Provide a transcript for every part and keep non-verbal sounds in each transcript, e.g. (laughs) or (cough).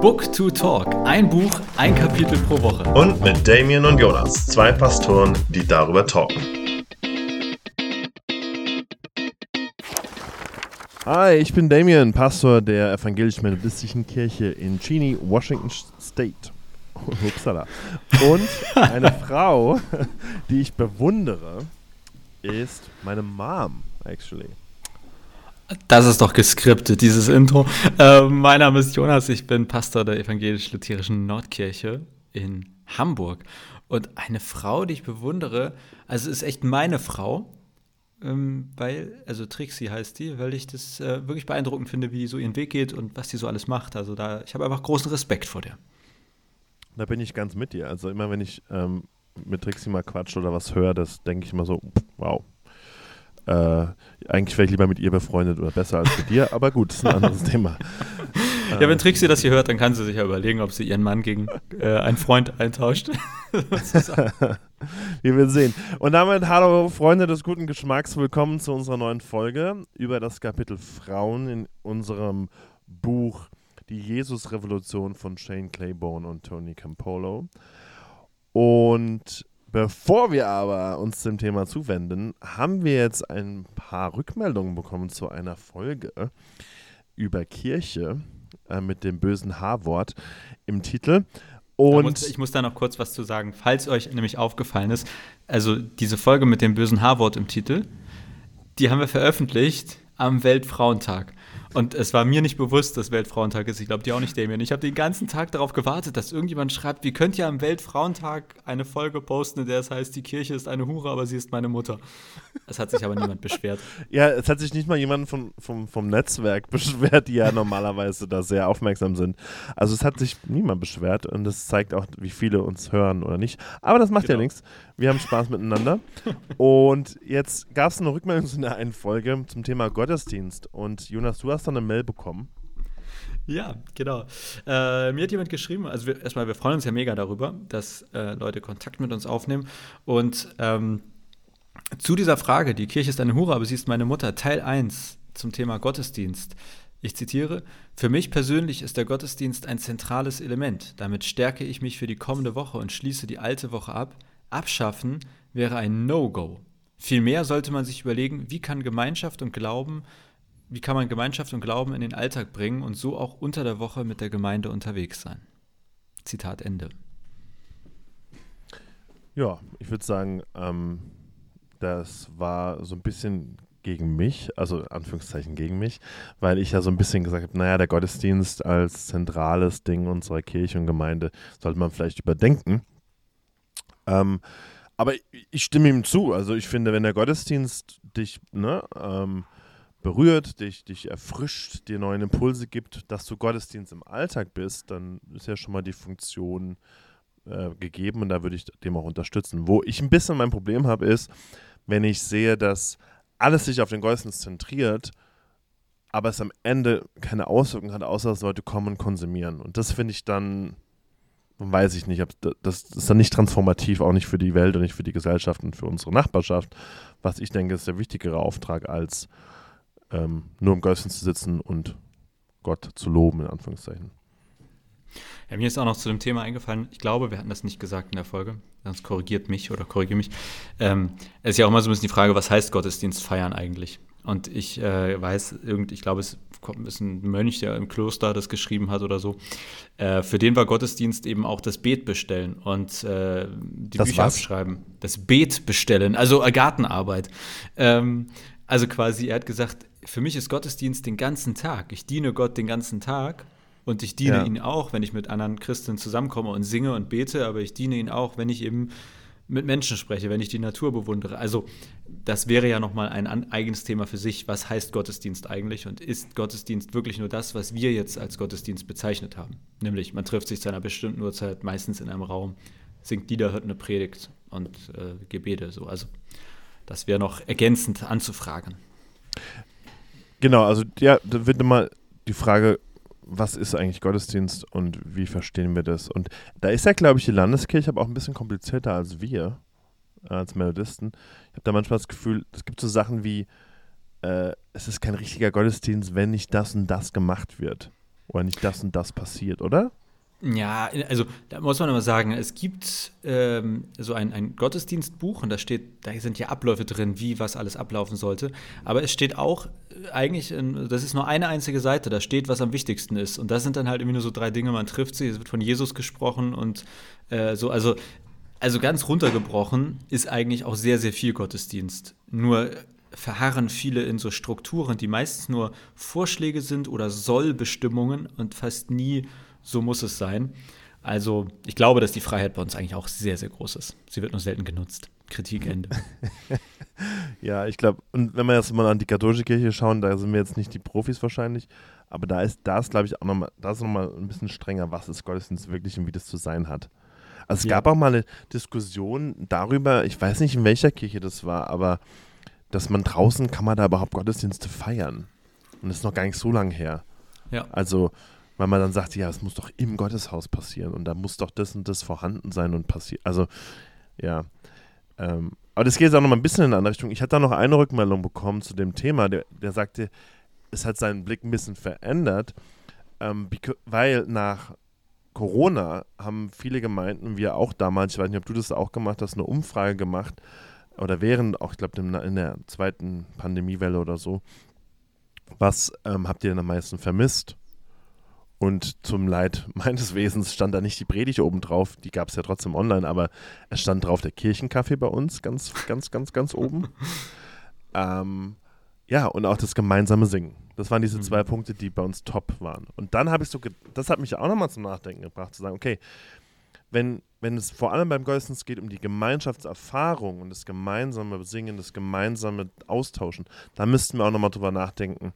Book to Talk. Ein Buch, ein Kapitel pro Woche. Und mit Damien und Jonas, zwei Pastoren, die darüber talken. Hi, ich bin Damien, Pastor der evangelisch-methodistischen Kirche in Cheney, Washington State. (laughs) Upsala. Und eine (laughs) Frau, (laughs) die ich bewundere, ist meine Mom, actually. Das ist doch geskriptet, dieses Intro. Äh, mein Name ist Jonas, ich bin Pastor der evangelisch-lutherischen Nordkirche in Hamburg. Und eine Frau, die ich bewundere, also ist echt meine Frau, ähm, weil, also Trixie heißt die, weil ich das äh, wirklich beeindruckend finde, wie so ihren Weg geht und was die so alles macht. Also da, ich habe einfach großen Respekt vor der. Da bin ich ganz mit dir. Also immer wenn ich ähm, mit Trixie mal quatsch oder was höre, das denke ich immer so, wow, äh, eigentlich wäre ich lieber mit ihr befreundet oder besser als mit dir, aber gut, das ist ein anderes (laughs) Thema. Ja, wenn Trixie das hier hört, dann kann sie sich ja überlegen, ob sie ihren Mann gegen äh, einen Freund eintauscht. (laughs) (laughs) Wir werden sehen. Und damit, hallo Freunde des guten Geschmacks, willkommen zu unserer neuen Folge über das Kapitel Frauen in unserem Buch Die Jesus-Revolution von Shane Claiborne und Tony Campolo. Und Bevor wir aber uns dem Thema zuwenden, haben wir jetzt ein paar Rückmeldungen bekommen zu einer Folge über Kirche äh, mit dem bösen H-Wort im Titel. Und muss, ich muss da noch kurz was zu sagen, falls euch nämlich aufgefallen ist. Also diese Folge mit dem bösen H-Wort im Titel, die haben wir veröffentlicht am Weltfrauentag. Und es war mir nicht bewusst, dass Weltfrauentag ist. Ich glaube, dir auch nicht, Damien. Ich habe den ganzen Tag darauf gewartet, dass irgendjemand schreibt, wie könnt ihr am Weltfrauentag eine Folge posten, in der es heißt, die Kirche ist eine Hure, aber sie ist meine Mutter. Es hat sich aber niemand beschwert. (laughs) Ja, es hat sich nicht mal jemand vom, vom, vom Netzwerk (laughs) beschwert, die ja normalerweise da sehr aufmerksam sind. Also es hat sich niemand beschwert und das zeigt auch, wie viele uns hören oder nicht. Aber das macht genau. ja nichts. Wir haben Spaß miteinander. und jetzt gab es eine Rückmeldung in der einen Folge zum Thema Gottesdienst. Und Jonas, du hast dann eine Mail bekommen. Ja, genau. Äh, mir hat jemand geschrieben, also wir, erstmal, wir freuen uns ja mega darüber, dass äh, Leute Kontakt mit uns aufnehmen. Und ähm, zu dieser Frage, die Kirche ist eine Hure, aber sie ist meine Mutter, Teil 1 zum Thema Gottesdienst. Ich zitiere, für mich persönlich ist der Gottesdienst ein zentrales Element. Damit stärke ich mich für die kommende Woche und schließe die alte Woche ab. Abschaffen wäre ein No-Go. Vielmehr sollte man sich überlegen, wie kann Gemeinschaft und Glauben wie kann man Gemeinschaft und Glauben in den Alltag bringen und so auch unter der Woche mit der Gemeinde unterwegs sein? Zitat Ende. Ja, ich würde sagen, ähm, das war so ein bisschen gegen mich, also Anführungszeichen gegen mich, weil ich ja so ein bisschen gesagt habe, naja, der Gottesdienst als zentrales Ding unserer Kirche und Gemeinde sollte man vielleicht überdenken. Ähm, aber ich, stimme ihm zu. Also ich finde, wenn der Gottesdienst dich ne, ähm, berührt, dich, dich erfrischt, dir neue Impulse gibt, dass du Gottesdienst im Alltag bist, dann ist ja schon mal die Funktion äh, gegeben und da würde ich dem auch unterstützen. Wo ich ein bisschen mein Problem habe, ist, wenn ich sehe, dass alles sich auf den Gottesdienst zentriert, aber es am Ende keine Auswirkungen hat, außer dass Leute kommen und konsumieren. Und das finde ich dann, weiß ich nicht, das ist dann nicht transformativ, auch nicht für die Welt und nicht für die Gesellschaft und für unsere Nachbarschaft, was ich denke, ist der wichtigere Auftrag als ähm, nur im Gottesdienst zu sitzen und Gott zu loben, in Anführungszeichen. Ja, mir ist auch noch zu dem Thema eingefallen, ich glaube, wir hatten das nicht gesagt in der Folge, sonst korrigiert mich oder korrigiere mich. Ähm, es ist ja auch immer so ein bisschen die Frage, was heißt Gottesdienst feiern eigentlich? Und ich äh, weiß, irgend, ich glaube, es ist ein Mönch, der im Kloster das geschrieben hat oder so. Äh, für den war Gottesdienst eben auch das Beet bestellen und äh, die das Bücher was? abschreiben. Das Beet bestellen, also Gartenarbeit. Ähm, also quasi, er hat gesagt, für mich ist Gottesdienst den ganzen Tag. Ich diene Gott den ganzen Tag und ich diene ja. ihn auch, wenn ich mit anderen Christen zusammenkomme und singe und bete, aber ich diene ihn auch, wenn ich eben mit Menschen spreche, wenn ich die Natur bewundere. Also das wäre ja nochmal ein eigenes Thema für sich. Was heißt Gottesdienst eigentlich und ist Gottesdienst wirklich nur das, was wir jetzt als Gottesdienst bezeichnet haben? Nämlich, man trifft sich zu einer bestimmten Uhrzeit, meistens in einem Raum, singt Lieder, hört eine Predigt und äh, Gebete. So. Also das wäre noch ergänzend anzufragen. Genau, also ja, da wird immer die Frage, was ist eigentlich Gottesdienst und wie verstehen wir das? Und da ist ja, glaube ich, die Landeskirche aber auch ein bisschen komplizierter als wir, als Melodisten. Ich habe da manchmal das Gefühl, es gibt so Sachen wie, äh, es ist kein richtiger Gottesdienst, wenn nicht das und das gemacht wird. Oder nicht das und das passiert, oder? Ja, also da muss man immer sagen, es gibt ähm, so ein, ein Gottesdienstbuch und da steht, da sind ja Abläufe drin, wie was alles ablaufen sollte. Aber es steht auch äh, eigentlich, in, das ist nur eine einzige Seite, da steht, was am wichtigsten ist. Und das sind dann halt irgendwie nur so drei Dinge, man trifft sie, es wird von Jesus gesprochen und äh, so, also, also ganz runtergebrochen ist eigentlich auch sehr, sehr viel Gottesdienst. Nur verharren viele in so Strukturen, die meistens nur Vorschläge sind oder Sollbestimmungen und fast nie so muss es sein. Also ich glaube, dass die Freiheit bei uns eigentlich auch sehr, sehr groß ist. Sie wird nur selten genutzt. Kritik Ende. (laughs) ja, ich glaube, und wenn wir jetzt mal an die katholische Kirche schauen, da sind wir jetzt nicht die Profis wahrscheinlich, aber da ist das, glaube ich, auch nochmal, da ist nochmal ein bisschen strenger, was ist Gottesdienst wirklich und wie das zu sein hat. Also es ja. gab auch mal eine Diskussion darüber, ich weiß nicht, in welcher Kirche das war, aber dass man draußen kann man da überhaupt Gottesdienste feiern. Und das ist noch gar nicht so lange her. Ja. Also weil man dann sagt, ja, es muss doch im Gotteshaus passieren und da muss doch das und das vorhanden sein und passieren. Also, ja. Ähm, aber das geht jetzt auch noch mal ein bisschen in eine andere Richtung. Ich hatte da noch eine Rückmeldung bekommen zu dem Thema, der, der sagte, es hat seinen Blick ein bisschen verändert, ähm, weil nach Corona haben viele Gemeinden, wir auch damals, ich weiß nicht, ob du das auch gemacht hast, eine Umfrage gemacht oder während auch, ich glaube, in der zweiten Pandemiewelle oder so, was ähm, habt ihr denn am meisten vermisst? Und zum Leid (laughs) meines Wesens stand da nicht die Predigt oben drauf, die gab es ja trotzdem online, aber es stand drauf der Kirchenkaffee bei uns, ganz, ganz, ganz, ganz oben. (laughs) ähm, ja, und auch das gemeinsame Singen. Das waren diese zwei mhm. Punkte, die bei uns top waren. Und dann habe ich so, das hat mich auch nochmal zum Nachdenken gebracht, zu sagen, okay, wenn, wenn es vor allem beim Gottesdienst geht um die Gemeinschaftserfahrung und das gemeinsame Singen, das gemeinsame Austauschen, da müssten wir auch nochmal drüber nachdenken,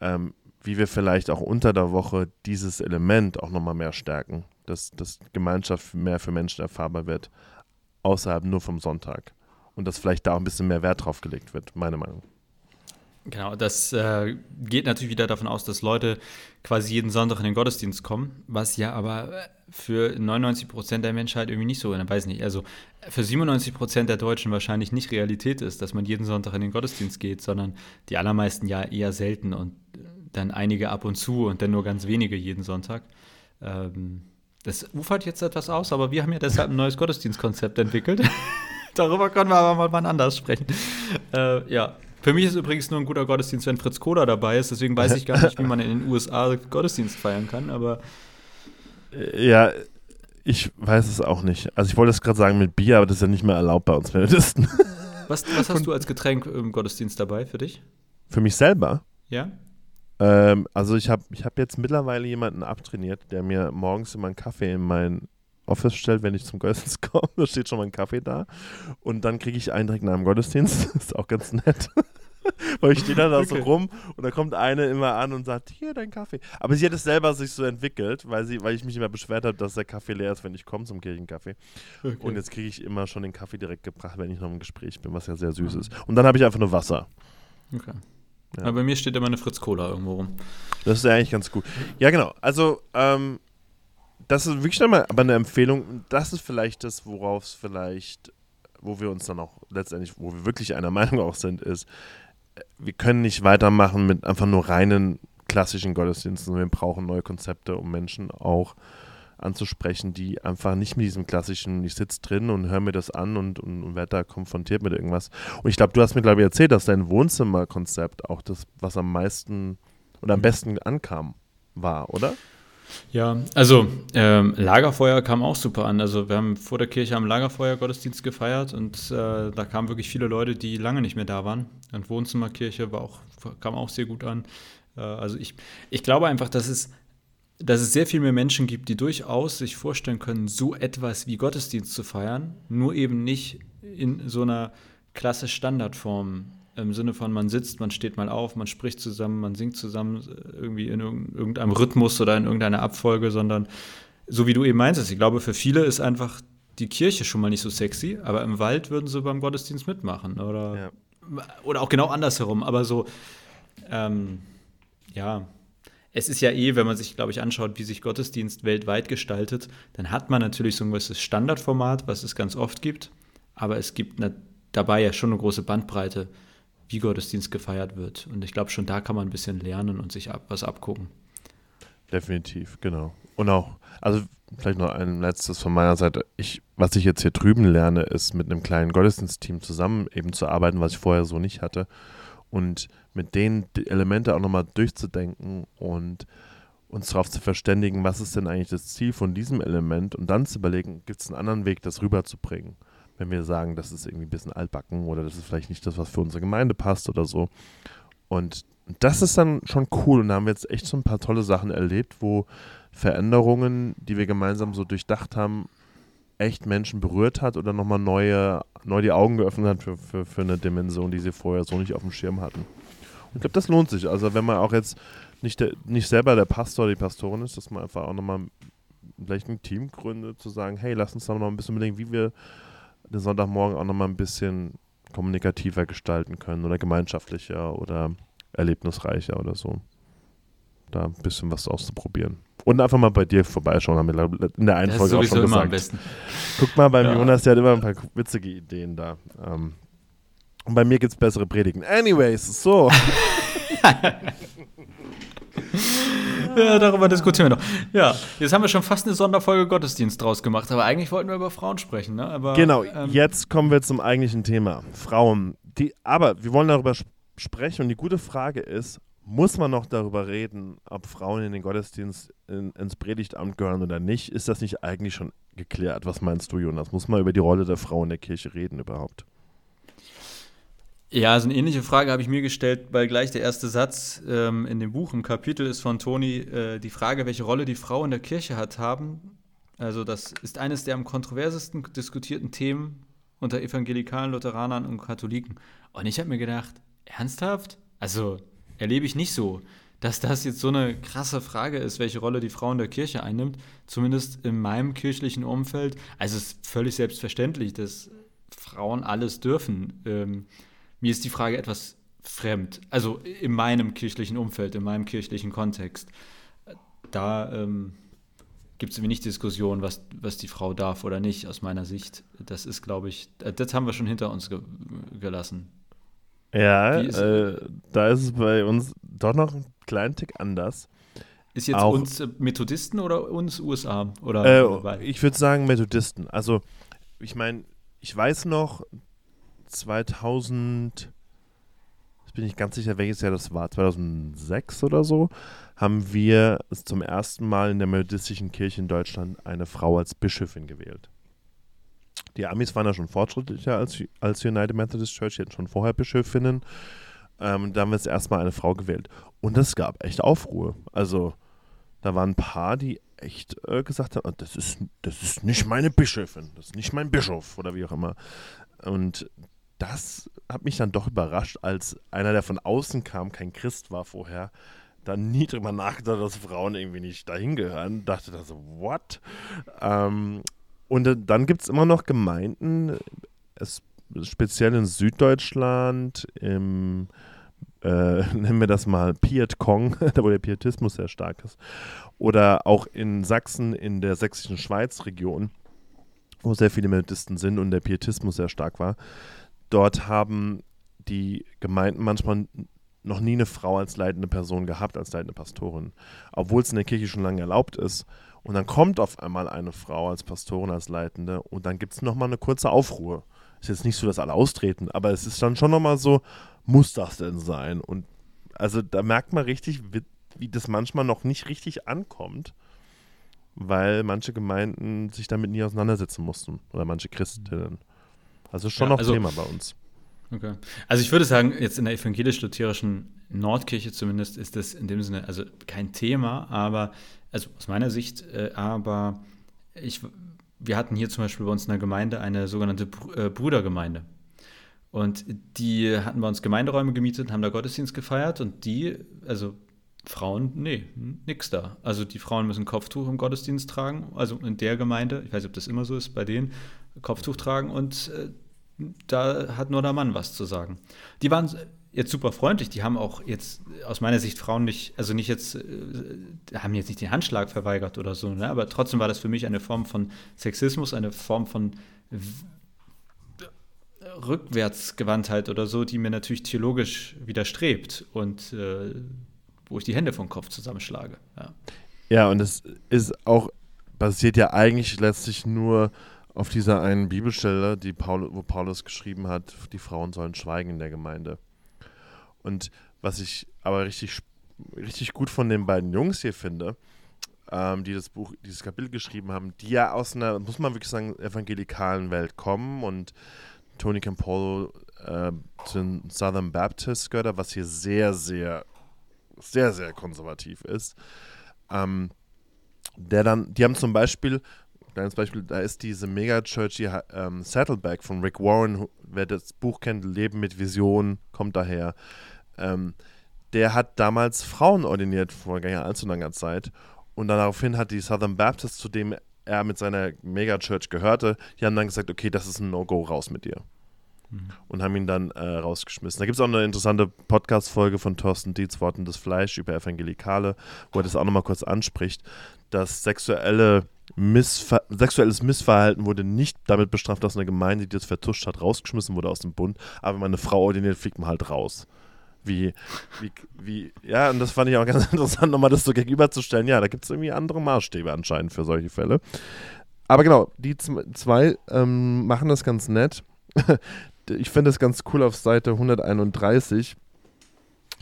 ähm, wie wir vielleicht auch unter der Woche dieses Element auch nochmal mehr stärken, dass, dass Gemeinschaft mehr für Menschen erfahrbar wird, außerhalb nur vom Sonntag. Und dass vielleicht da auch ein bisschen mehr Wert drauf gelegt wird, meine Meinung. Genau, das äh, geht natürlich wieder davon aus, dass Leute quasi jeden Sonntag in den Gottesdienst kommen, was ja aber für 99 Prozent der Menschheit irgendwie nicht so, ich weiß nicht, also für 97 Prozent der Deutschen wahrscheinlich nicht Realität ist, dass man jeden Sonntag in den Gottesdienst geht, sondern die allermeisten ja eher selten und dann einige ab und zu und dann nur ganz wenige jeden Sonntag. Ähm, das ufert jetzt etwas aus, aber wir haben ja deshalb ein neues Gottesdienstkonzept entwickelt. (laughs) Darüber können wir aber mal wann anders sprechen. Äh, ja, für mich ist übrigens nur ein guter Gottesdienst, wenn Fritz Koda dabei ist. Deswegen weiß ich gar nicht, wie man in den USA Gottesdienst feiern kann. Aber ja, ich weiß es auch nicht. Also ich wollte es gerade sagen mit Bier, aber das ist ja nicht mehr erlaubt bei uns Methodisten. Was, was hast du als Getränk im Gottesdienst dabei für dich? Für mich selber? Ja. Ähm, also ich habe ich hab jetzt mittlerweile jemanden abtrainiert, der mir morgens immer einen Kaffee in mein Office stellt, wenn ich zum Gottesdienst (laughs) komme. Da steht schon mal ein Kaffee da. Und dann kriege ich einen direkt nach dem Gottesdienst. Das (laughs) ist auch ganz nett. (laughs) Weil ich stehe dann da okay. so rum und da kommt eine immer an und sagt, hier dein Kaffee. Aber sie hat es selber sich so entwickelt, weil, sie, weil ich mich immer beschwert habe, dass der Kaffee leer ist, wenn ich komme zum Kirchenkaffee. Okay. Und jetzt kriege ich immer schon den Kaffee direkt gebracht, wenn ich noch im Gespräch bin, was ja sehr süß ist. Und dann habe ich einfach nur Wasser. Okay. Ja. Aber bei mir steht immer eine Fritz Cola irgendwo rum. Das ist ja eigentlich ganz gut. Ja, genau. Also, ähm, das ist wirklich nochmal aber eine Empfehlung. Das ist vielleicht das, worauf es vielleicht, wo wir uns dann auch letztendlich, wo wir wirklich einer (laughs) Meinung auch sind, ist, wir können nicht weitermachen mit einfach nur reinen klassischen Gottesdiensten. Wir brauchen neue Konzepte, um Menschen auch anzusprechen, die einfach nicht mit diesem klassischen, ich sitze drin und höre mir das an und, und, und werde da konfrontiert mit irgendwas. Und ich glaube, du hast mir, glaube ich, erzählt, dass dein Wohnzimmerkonzept auch das, was am meisten oder am besten ankam, war, oder? Ja, also ähm, Lagerfeuer kam auch super an. Also wir haben vor der Kirche am Lagerfeuer Gottesdienst gefeiert und äh, da kamen wirklich viele Leute, die lange nicht mehr da waren. Und Wohnzimmerkirche war auch, kam auch sehr gut an. Äh, also ich, ich glaube einfach, dass es dass es sehr viel mehr Menschen gibt, die durchaus sich vorstellen können, so etwas wie Gottesdienst zu feiern, nur eben nicht in so einer klasse Standardform. Im Sinne von, man sitzt, man steht mal auf, man spricht zusammen, man singt zusammen, irgendwie in irgendeinem Rhythmus oder in irgendeiner Abfolge, sondern so wie du eben meintest, ich glaube, für viele ist einfach die Kirche schon mal nicht so sexy, aber im Wald würden sie beim Gottesdienst mitmachen. Oder, ja. oder auch genau andersherum, aber so, ähm, ja, es ist ja eh, wenn man sich, glaube ich, anschaut, wie sich Gottesdienst weltweit gestaltet, dann hat man natürlich so ein gewisses Standardformat, was es ganz oft gibt, aber es gibt dabei ja schon eine große Bandbreite, wie Gottesdienst gefeiert wird. Und ich glaube, schon da kann man ein bisschen lernen und sich ab, was abgucken. definitiv, genau. Und auch, also vielleicht noch ein letztes von meiner Seite. Ich, was ich jetzt hier drüben lerne, ist mit einem kleinen Gottesdienstteam zusammen eben zu arbeiten, was ich vorher so nicht hatte. Und mit denen die Elemente auch nochmal durchzudenken und uns darauf zu verständigen, was ist denn eigentlich das Ziel von diesem Element und dann zu überlegen, gibt es einen anderen Weg, das rüberzubringen. Wenn wir sagen, das ist irgendwie ein bisschen altbacken oder das ist vielleicht nicht das, was für unsere Gemeinde passt oder so. Und das ist dann schon cool und da haben wir jetzt echt so ein paar tolle Sachen erlebt, wo Veränderungen, die wir gemeinsam so durchdacht haben, echt Menschen berührt hat oder nochmal neue, neu die Augen geöffnet hat für, für, für eine Dimension, die sie vorher so nicht auf dem Schirm hatten. Und ich glaube, das lohnt sich. Also wenn man auch jetzt nicht, der, nicht selber der Pastor, die Pastorin ist, dass man einfach auch nochmal vielleicht ein Team gründet, zu sagen, hey, lass uns da noch ein bisschen überlegen, wie wir den Sonntagmorgen auch nochmal ein bisschen kommunikativer gestalten können oder gemeinschaftlicher oder erlebnisreicher oder so. Da ein bisschen was auszuprobieren. Und einfach mal bei dir vorbeischauen, haben wir in der einen Das ist Folge auch schon immer gesagt. am besten. Guck mal, beim Ja. Jonas, der hat immer ein paar witzige Ideen da. Ähm, und bei mir gibt es bessere Predigten. Anyways, so. (laughs) (laughs) Ja, darüber diskutieren wir noch. Ja, jetzt haben wir schon fast eine Sonderfolge Gottesdienst draus gemacht, aber eigentlich wollten wir über Frauen sprechen, ne? Aber, Genau, ähm, jetzt kommen wir zum eigentlichen Thema. Frauen. Die, aber wir wollen darüber sp- sprechen und die gute Frage ist, muss man noch darüber reden, ob Frauen in den Gottesdienst in, ins Predigtamt gehören oder nicht? Ist das nicht eigentlich schon geklärt? Was meinst du, Jonas? Muss man über die Rolle der Frau in der Kirche reden überhaupt? Ja, also eine ähnliche Frage habe ich mir gestellt, weil gleich der erste Satz ähm, in dem Buch, im Kapitel ist von Toni äh, die Frage, welche Rolle die Frau in der Kirche hat, haben. Also das ist eines der am kontroversesten diskutierten Themen unter Evangelikalen, Lutheranern und Katholiken. Und ich habe mir gedacht, ernsthaft? Also erlebe ich nicht so, dass das jetzt so eine krasse Frage ist, welche Rolle die Frau in der Kirche einnimmt. Zumindest in meinem kirchlichen Umfeld. Also es ist völlig selbstverständlich, dass Frauen alles dürfen. Ähm, mir ist die Frage etwas fremd. Also in meinem kirchlichen Umfeld, in meinem kirchlichen Kontext. Da ähm, gibt es nicht Diskussion, was, was die Frau darf oder nicht, aus meiner Sicht. Das ist, glaube ich, äh, das haben wir schon hinter uns ge gelassen. Ja, ist- äh, da ist es bei uns doch noch einen kleinen Tick anders. Ist jetzt Auch- uns äh, Methodisten oder uns USA? Oder Äh, ich würde sagen Methodisten. Also, ich meine, ich weiß noch, 2000, jetzt bin ich ganz sicher, welches Jahr das war, 2006 oder so, haben wir zum ersten Mal in der methodistischen Kirche in Deutschland eine Frau als Bischöfin gewählt. Die Amis waren ja schon fortschrittlicher als, als United Methodist Church, die hatten schon vorher Bischöfinnen. Ähm, da haben wir jetzt erstmal eine Frau gewählt. Und es gab echt Aufruhr. Also, da waren ein paar, die echt äh, gesagt haben, "Ah, das ist, das ist nicht meine Bischöfin, das ist nicht mein Bischof oder wie auch immer. Und das hat mich dann doch überrascht, als einer, der von außen kam, kein Christ war vorher, dann nie drüber nachgedacht, dass Frauen irgendwie nicht dahin gehören. Dachte da so, what? Ähm, und dann gibt es immer noch Gemeinden, speziell in Süddeutschland, im, äh, (laughs) nennen wir das mal Piet Kong, (laughs) da wo der Pietismus sehr stark ist, oder auch in Sachsen, in der sächsischen Schweiz-Region, wo sehr viele Methodisten sind und der Pietismus sehr stark war. Dort haben die Gemeinden manchmal noch nie eine Frau als leitende Person gehabt, als leitende Pastorin, obwohl es in der Kirche schon lange erlaubt ist. Und dann kommt auf einmal eine Frau als Pastorin, als Leitende und dann gibt es nochmal eine kurze Aufruhr. Ist jetzt nicht so, dass alle austreten, aber es ist dann schon nochmal so, muss das denn sein? Und also da merkt man richtig, wie, wie das manchmal noch nicht richtig ankommt, weil manche Gemeinden sich damit nie auseinandersetzen mussten oder manche Christinnen. Also schon Ja, noch also- Thema bei uns. Okay. Also ich würde sagen, jetzt in der evangelisch-lutherischen Nordkirche zumindest ist das in dem Sinne, also kein Thema, aber, also aus meiner Sicht, äh, aber ich, wir hatten hier zum Beispiel bei uns in der Gemeinde eine sogenannte Br äh, Brudergemeinde. Und die hatten bei uns Gemeinderäume gemietet, haben da Gottesdienst gefeiert und die, also Frauen, nee, nix da. Also die Frauen müssen Kopftuch im Gottesdienst tragen, also in der Gemeinde, ich weiß nicht, ob das immer so ist, bei denen, Kopftuch tragen und äh, da hat nur der Mann was zu sagen. Die waren jetzt super freundlich, die haben auch jetzt aus meiner Sicht Frauen nicht, also nicht jetzt, äh, haben jetzt nicht den Handschlag verweigert oder so, ne? aber trotzdem war das für mich eine Form von Sexismus, eine Form von Rückwärtsgewandtheit oder so, die mir natürlich theologisch widerstrebt und äh, wo ich die Hände vom Kopf zusammenschlage. Ja. Ja, und es ist auch, basiert ja eigentlich letztlich nur auf dieser einen Bibelstelle, die Paul, wo Paulus geschrieben hat, die Frauen sollen schweigen in der Gemeinde. Und was ich aber richtig, richtig gut von den beiden Jungs hier finde, ähm, die das Buch, dieses Kapitel geschrieben haben, die ja aus einer, muss man wirklich sagen, evangelikalen Welt kommen und Tony Campolo äh, zu den Southern Baptist gehört, was hier sehr, sehr, sehr, sehr konservativ ist. Ähm, der dann, die haben zum Beispiel, kleines Beispiel, da ist diese Megachurch hier, ähm, Saddleback von Rick Warren, wer das Buch kennt, Leben mit Vision, kommt daher. Ähm, der hat damals Frauen ordiniert vor gar nicht allzu langer Zeit. Und daraufhin hat die Southern Baptist, zu dem er mit seiner Megachurch gehörte, die haben dann gesagt, okay, das ist ein No-Go, raus mit dir. Mhm. Und haben ihn dann äh, rausgeschmissen. Da gibt es auch eine interessante Podcast-Folge von Thorsten Dietz, Worten des Fleisch über Evangelikale, wo er das auch nochmal kurz anspricht, dass sexuelle Missver sexuelles Missverhalten wurde nicht damit bestraft, dass eine Gemeinde, die das vertuscht hat, rausgeschmissen wurde aus dem Bund. Aber wenn man eine Frau ordiniert, fliegt man halt raus. Wie, wie, wie, ja, und das fand ich auch (laughs) ganz interessant, nochmal das so gegenüberzustellen. Ja, da gibt es irgendwie andere Maßstäbe anscheinend für solche Fälle. Aber genau, die zwei ähm, machen das ganz nett. Ich finde es ganz cool auf Seite 131.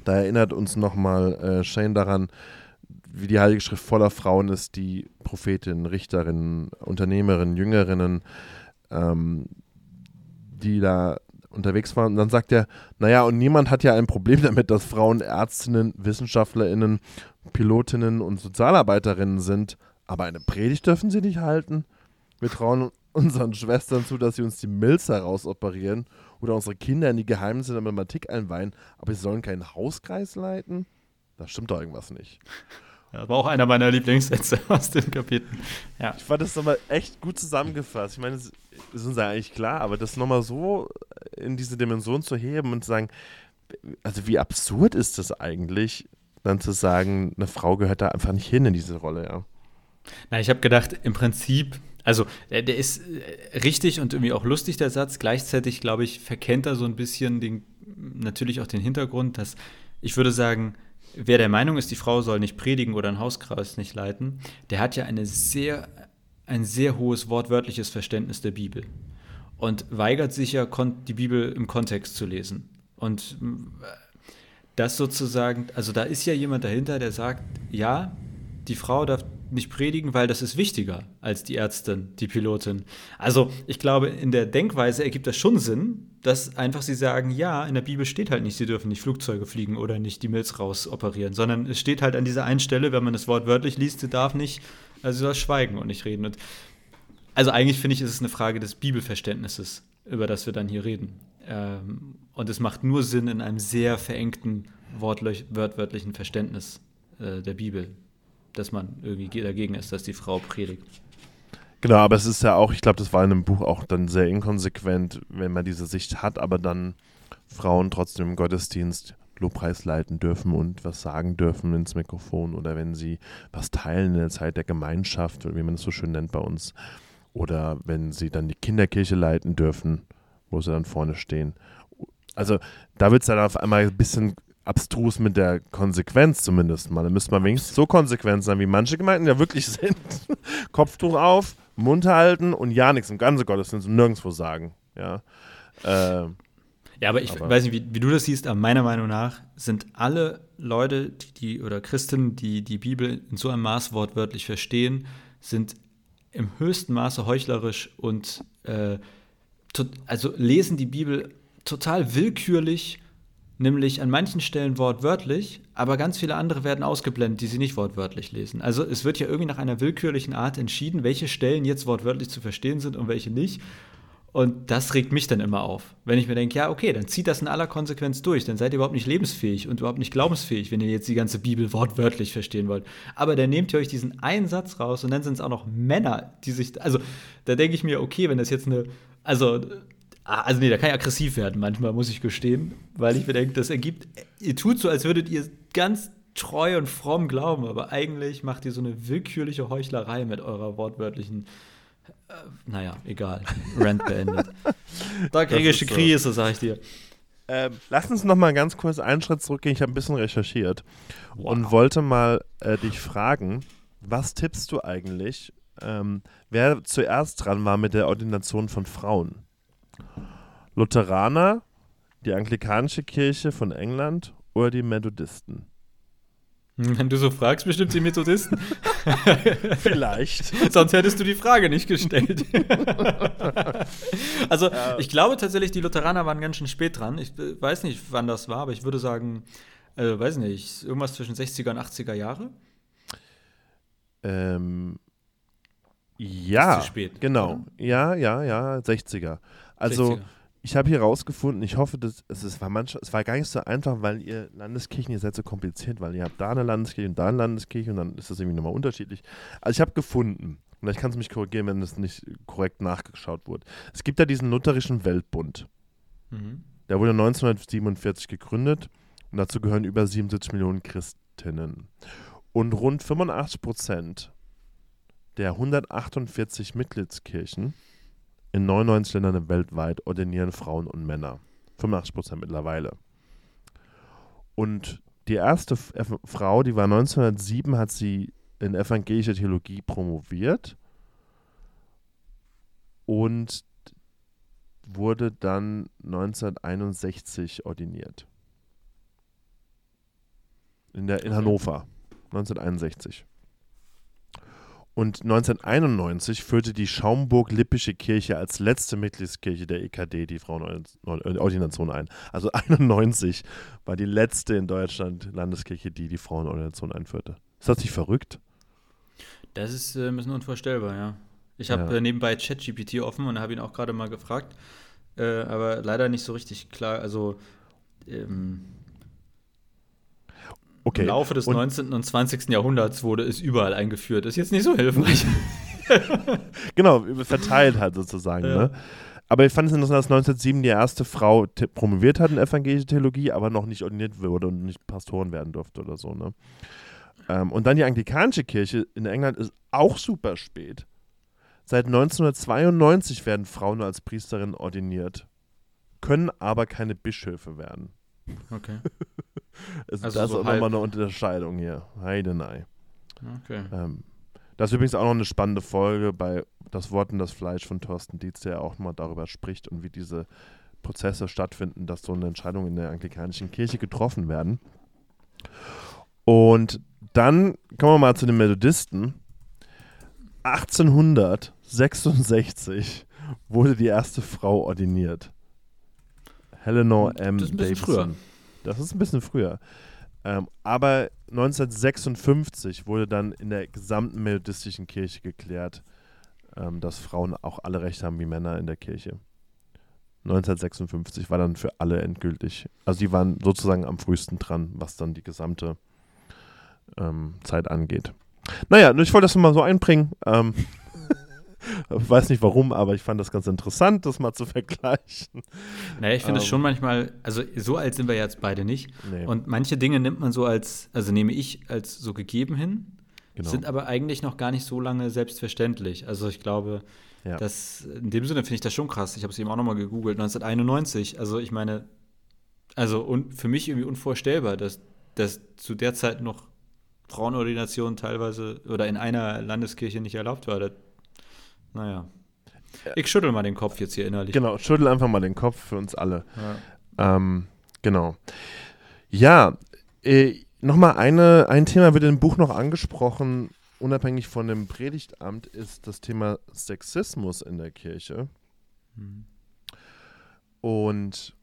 Da erinnert uns nochmal äh, Shane daran, wie die Heilige Schrift voller Frauen ist, die Prophetinnen, Richterinnen, Unternehmerinnen, Jüngerinnen, ähm, die da unterwegs waren. Und dann sagt er, naja, und niemand hat ja ein Problem (laughs) damit, dass Frauen Ärztinnen, WissenschaftlerInnen, Pilotinnen und Sozialarbeiterinnen sind. Aber eine Predigt dürfen sie nicht halten. Wir trauen unseren Schwestern zu, dass sie uns die Milz herausoperieren oder unsere Kinder in die Geheimnisse der Mathematik einweihen, aber sie sollen keinen Hauskreis leiten? Da stimmt doch irgendwas nicht. (laughs) Ja, das war auch einer meiner Lieblingssätze aus dem Kapitel. Ja. Ich fand das nochmal echt gut zusammengefasst. Ich meine, es ist uns ja eigentlich klar, aber das nochmal so in diese Dimension zu heben und zu sagen, also wie absurd ist das eigentlich, dann zu sagen, eine Frau gehört da einfach nicht hin in diese Rolle, ja. Na, ich habe gedacht, im Prinzip, also der, der, ist äh, richtig und irgendwie auch lustig, der Satz. Gleichzeitig, glaube ich, verkennt er so ein bisschen den, natürlich auch den Hintergrund, dass ich würde sagen, wer der Meinung ist, die Frau soll nicht predigen oder ein Hauskreis nicht leiten, der hat ja eine sehr, ein sehr hohes wortwörtliches Verständnis der Bibel und weigert sich ja, die Bibel im Kontext zu lesen. Und äh, das sozusagen, also da ist ja jemand dahinter, der sagt, ja, die Frau darf nicht predigen, weil das ist wichtiger als die Ärztin, die Pilotin. Also ich glaube, in der Denkweise ergibt das schon Sinn, dass einfach sie sagen, ja, in der Bibel steht halt nicht, sie dürfen nicht Flugzeuge fliegen oder nicht die Milz raus operieren, sondern es steht halt an dieser einen Stelle, wenn man das Wort wörtlich liest, sie darf nicht, also sie soll schweigen und nicht reden. Und also eigentlich finde ich, ist es eine Frage des Bibelverständnisses, über das wir dann hier reden. Ähm, und es macht nur Sinn in einem sehr verengten wortwörtlichen Verständnis äh, der Bibel dass man irgendwie dagegen ist, dass die Frau predigt. Genau, aber es ist ja auch, ich glaube, das war in einem Buch auch dann sehr inkonsequent, wenn man diese Sicht hat, aber dann Frauen trotzdem im Gottesdienst Lobpreis leiten dürfen und was sagen dürfen ins Mikrofon oder wenn sie was teilen in der Zeit der Gemeinschaft, wie man es so schön nennt bei uns, oder wenn sie dann die Kinderkirche leiten dürfen, wo sie dann vorne stehen. Also da wird es dann auf einmal ein bisschen abstrus mit der Konsequenz zumindest mal. Da müsste man wenigstens so konsequent sein, wie manche Gemeinden ja wirklich (laughs) sind. Kopftuch auf, Mund halten und ja nichts im ganzen Gottesdienst und nirgendwo sagen. Ja, äh, ja aber ich aber weiß nicht, wie, wie, du das siehst, aber meiner Meinung nach sind alle Leute, die, die oder Christen, die die Bibel in so einem Maß wortwörtlich verstehen, sind im höchsten Maße heuchlerisch und äh, also lesen die Bibel total willkürlich nämlich an manchen Stellen wortwörtlich, aber ganz viele andere werden ausgeblendet, die sie nicht wortwörtlich lesen. Also es wird ja irgendwie nach einer willkürlichen Art entschieden, welche Stellen jetzt wortwörtlich zu verstehen sind und welche nicht. Und das regt mich dann immer auf. Wenn ich mir denke, ja, okay, dann zieht das in aller Konsequenz durch. Dann seid ihr überhaupt nicht lebensfähig und überhaupt nicht glaubensfähig, wenn ihr jetzt die ganze Bibel wortwörtlich verstehen wollt. Aber dann nehmt ihr euch diesen einen Satz raus und dann sind es auch noch Männer, die sich. Also, da denke ich mir, okay, wenn das jetzt eine. Also, also nee, da kann ich aggressiv werden manchmal, muss ich gestehen, weil ich mir denke, das ergibt, ihr tut so, als würdet ihr ganz treu und fromm glauben, aber eigentlich macht ihr so eine willkürliche Heuchlerei mit eurer wortwörtlichen, äh, naja, egal, Rant beendet. (laughs) da kriege ich die so. Krise, sag ich dir. Ähm, lass uns noch mal ganz kurz einen Schritt zurückgehen. Ich habe ein bisschen recherchiert wow. und wollte mal äh, dich fragen, Was tippst du eigentlich, ähm, wer zuerst dran war mit der Ordination von Frauen? Lutheraner, die anglikanische Kirche von England oder die Methodisten? Wenn du so fragst, bestimmt die Methodisten. (laughs) Vielleicht. (laughs) Sonst hättest du die Frage nicht gestellt. (laughs) also, ja. ich glaube tatsächlich, die Lutheraner waren ganz schön spät dran. Ich weiß nicht, wann das war, aber ich würde sagen, äh, weiß nicht, irgendwas zwischen 60er und 80er Jahre. Ähm, ja, spät, genau. Oder? Ja, ja, ja, 60er. Also 60er ich habe hier rausgefunden, ich hoffe, dass es, es war manchmal, es war gar nicht so einfach, weil ihr Landeskirchen, ihr seid so kompliziert, weil ihr habt da eine Landeskirche und da eine Landeskirche und dann ist das irgendwie nochmal unterschiedlich. Also ich habe gefunden, vielleicht kannst du mich korrigieren, wenn das nicht korrekt nachgeschaut wurde. Es gibt da diesen lutherischen Weltbund. Mhm. Der wurde 1947 gegründet und dazu gehören über 77 Millionen Christinnen. Und rund 85 Prozent der 148 Mitgliedskirchen in 99 Ländern weltweit ordinieren Frauen und Männer. 85 Prozent mittlerweile. Und die erste Frau, die war 1907, hat sie in evangelischer Theologie promoviert und wurde dann 1961 ordiniert. In, der, in Hannover, 1961. Und 1991 führte die Schaumburg-Lippische Kirche als letzte Mitgliedskirche der EKD die Frauenordination ein. Also 91 war die letzte in Deutschland Landeskirche, die die Frauenordination einführte. Ist das nicht verrückt? Das ist äh, ein bisschen unvorstellbar, ja. Ich habe ja. äh, nebenbei ChatGPT offen und habe ihn auch gerade mal gefragt, äh, aber leider nicht so richtig klar. Also ähm, Okay. Im Laufe des und 19. und 20. Jahrhunderts wurde es überall eingeführt. Ist jetzt nicht so hilfreich. (laughs) genau, verteilt halt sozusagen. Ja. Ne? Aber ich fand es interessant, dass 1907 die erste Frau promoviert hat in evangelische Theologie, aber noch nicht ordiniert wurde und nicht Pastoren werden durfte oder so. Ne? Ähm, und dann die anglikanische Kirche in England ist auch super spät. Seit 1992 werden Frauen als Priesterin ordiniert, können aber keine Bischöfe werden. Okay. (laughs) also das so ist auch nochmal eine Unterscheidung hier. Heidenei. Okay. Ähm, das ist übrigens auch noch eine spannende Folge bei Das Wort und das Fleisch von Thorsten Dietz, der auch mal darüber spricht und wie diese Prozesse stattfinden, dass so eine Entscheidung in der anglikanischen Kirche getroffen werden. Und dann kommen wir mal zu den Methodisten. 1866 wurde die erste Frau ordiniert. Eleanor M. Das ist ein bisschen Davidson. früher. Das ist ein bisschen früher. Ähm, aber 1956 wurde dann in der gesamten methodistischen Kirche geklärt, ähm, dass Frauen auch alle Rechte haben wie Männer in der Kirche. 1956 war dann für alle endgültig. Also die waren sozusagen am frühesten dran, was dann die gesamte ähm, Zeit angeht. Naja, ich wollte das mal so einbringen. Ähm, weiß nicht warum, aber ich fand das ganz interessant, das mal zu (laughs) vergleichen. Naja, ich finde es ähm, schon manchmal, also so alt sind wir jetzt beide nicht. Nee. Und manche Dinge nimmt man so als, also nehme ich als so gegeben hin, genau. sind aber eigentlich noch gar nicht so lange selbstverständlich. Also ich glaube, ja. das, in dem Sinne finde ich das schon krass. Ich habe es eben auch nochmal gegoogelt, 1991. Also ich meine, also und für mich irgendwie unvorstellbar, dass, dass zu der Zeit noch Frauenordination teilweise oder in einer Landeskirche nicht erlaubt war. Das naja. Ich schüttel mal den Kopf jetzt hier innerlich. Genau, schüttel einfach mal den Kopf für uns alle. Ja. Ähm, genau. Ja, äh, nochmal eine, ein Thema wird im Buch noch angesprochen, unabhängig von dem Predigtamt, ist das Thema Sexismus in der Kirche. Mhm. Und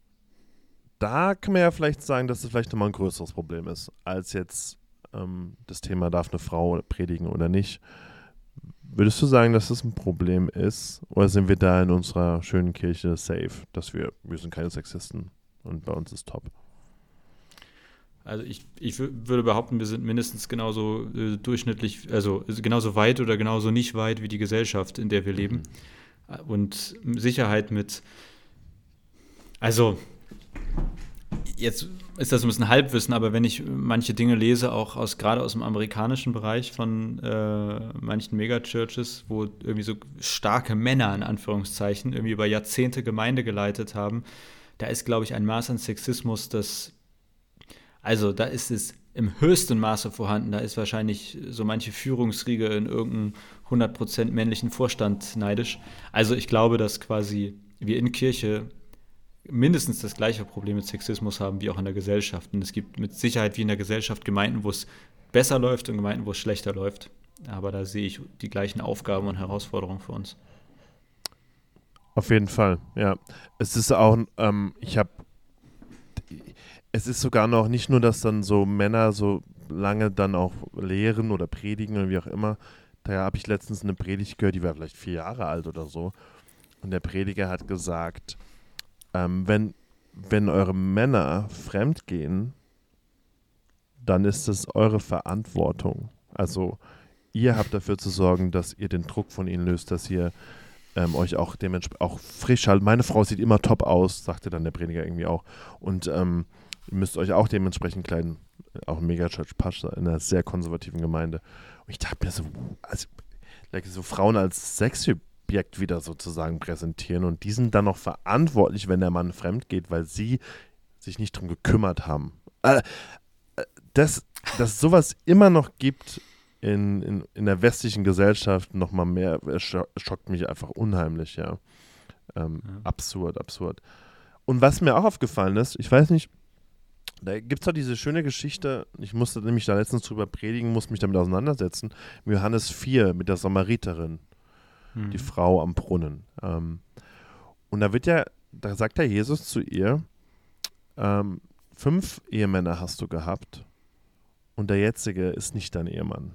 da kann man ja vielleicht sagen, dass es vielleicht nochmal ein größeres Problem ist, als jetzt ähm, das Thema, darf eine Frau predigen oder nicht. Würdest du sagen, dass das ein Problem ist? Oder sind wir da in unserer schönen Kirche safe, dass wir, wir sind keine Sexisten und bei uns ist top? Also ich, ich würde behaupten, wir sind mindestens genauso äh, durchschnittlich, also genauso weit oder genauso nicht weit wie die Gesellschaft, in der wir leben. Mhm. Und Sicherheit mit, also jetzt ist das ein bisschen Halbwissen, aber wenn ich manche Dinge lese, auch aus gerade aus dem amerikanischen Bereich von äh, manchen Megachurches, wo irgendwie so starke Männer in Anführungszeichen irgendwie über Jahrzehnte Gemeinde geleitet haben, da ist, glaube ich, ein Maß an Sexismus, das also da ist es im höchsten Maße vorhanden. Da ist wahrscheinlich so manche Führungsriege in irgendeinem 100% männlichen Vorstand neidisch. Also ich glaube, dass quasi wir in Kirche mindestens das gleiche Problem mit Sexismus haben wie auch in der Gesellschaft. Und es gibt mit Sicherheit wie in der Gesellschaft Gemeinden, wo es besser läuft und Gemeinden, wo es schlechter läuft. Aber da sehe ich die gleichen Aufgaben und Herausforderungen für uns. Auf jeden Fall, ja. Es ist auch, ähm, ich habe, es ist sogar noch nicht nur, dass dann so Männer so lange dann auch lehren oder predigen oder wie auch immer. Da habe ich letztens eine Predigt gehört, die war vielleicht vier Jahre alt oder so. Und der Prediger hat gesagt, ähm, wenn, wenn eure Männer fremd gehen, dann ist es eure Verantwortung. Also ihr habt dafür zu sorgen, dass ihr den Druck von ihnen löst, dass ihr ähm, euch auch dementsprechend auch frisch haltet. Meine Frau sieht immer top aus, sagte dann der Prediger irgendwie auch. Und ähm, ihr müsst euch auch dementsprechend kleiden. Auch ein Megachurch Pascha in einer sehr konservativen Gemeinde. Und ich dachte mir so, also, like, so Frauen als Sexobjekt wieder sozusagen präsentieren und die sind dann noch verantwortlich, wenn der Mann fremd geht, weil sie sich nicht drum gekümmert haben. Äh, äh dass, dass sowas immer noch gibt, in, in, in der westlichen Gesellschaft noch mal mehr, schockt mich einfach unheimlich, ja. Ähm, ja. Absurd, absurd. Und was mir auch aufgefallen ist, ich weiß nicht, da gibt es doch diese schöne Geschichte, ich musste nämlich da letztens drüber predigen, musste mich damit auseinandersetzen, Johannes 4, mit der Samariterin, mhm. die Frau am Brunnen. Ähm, und da wird ja, da sagt ja Jesus zu ihr, ähm, fünf Ehemänner hast du gehabt und der jetzige ist nicht dein Ehemann.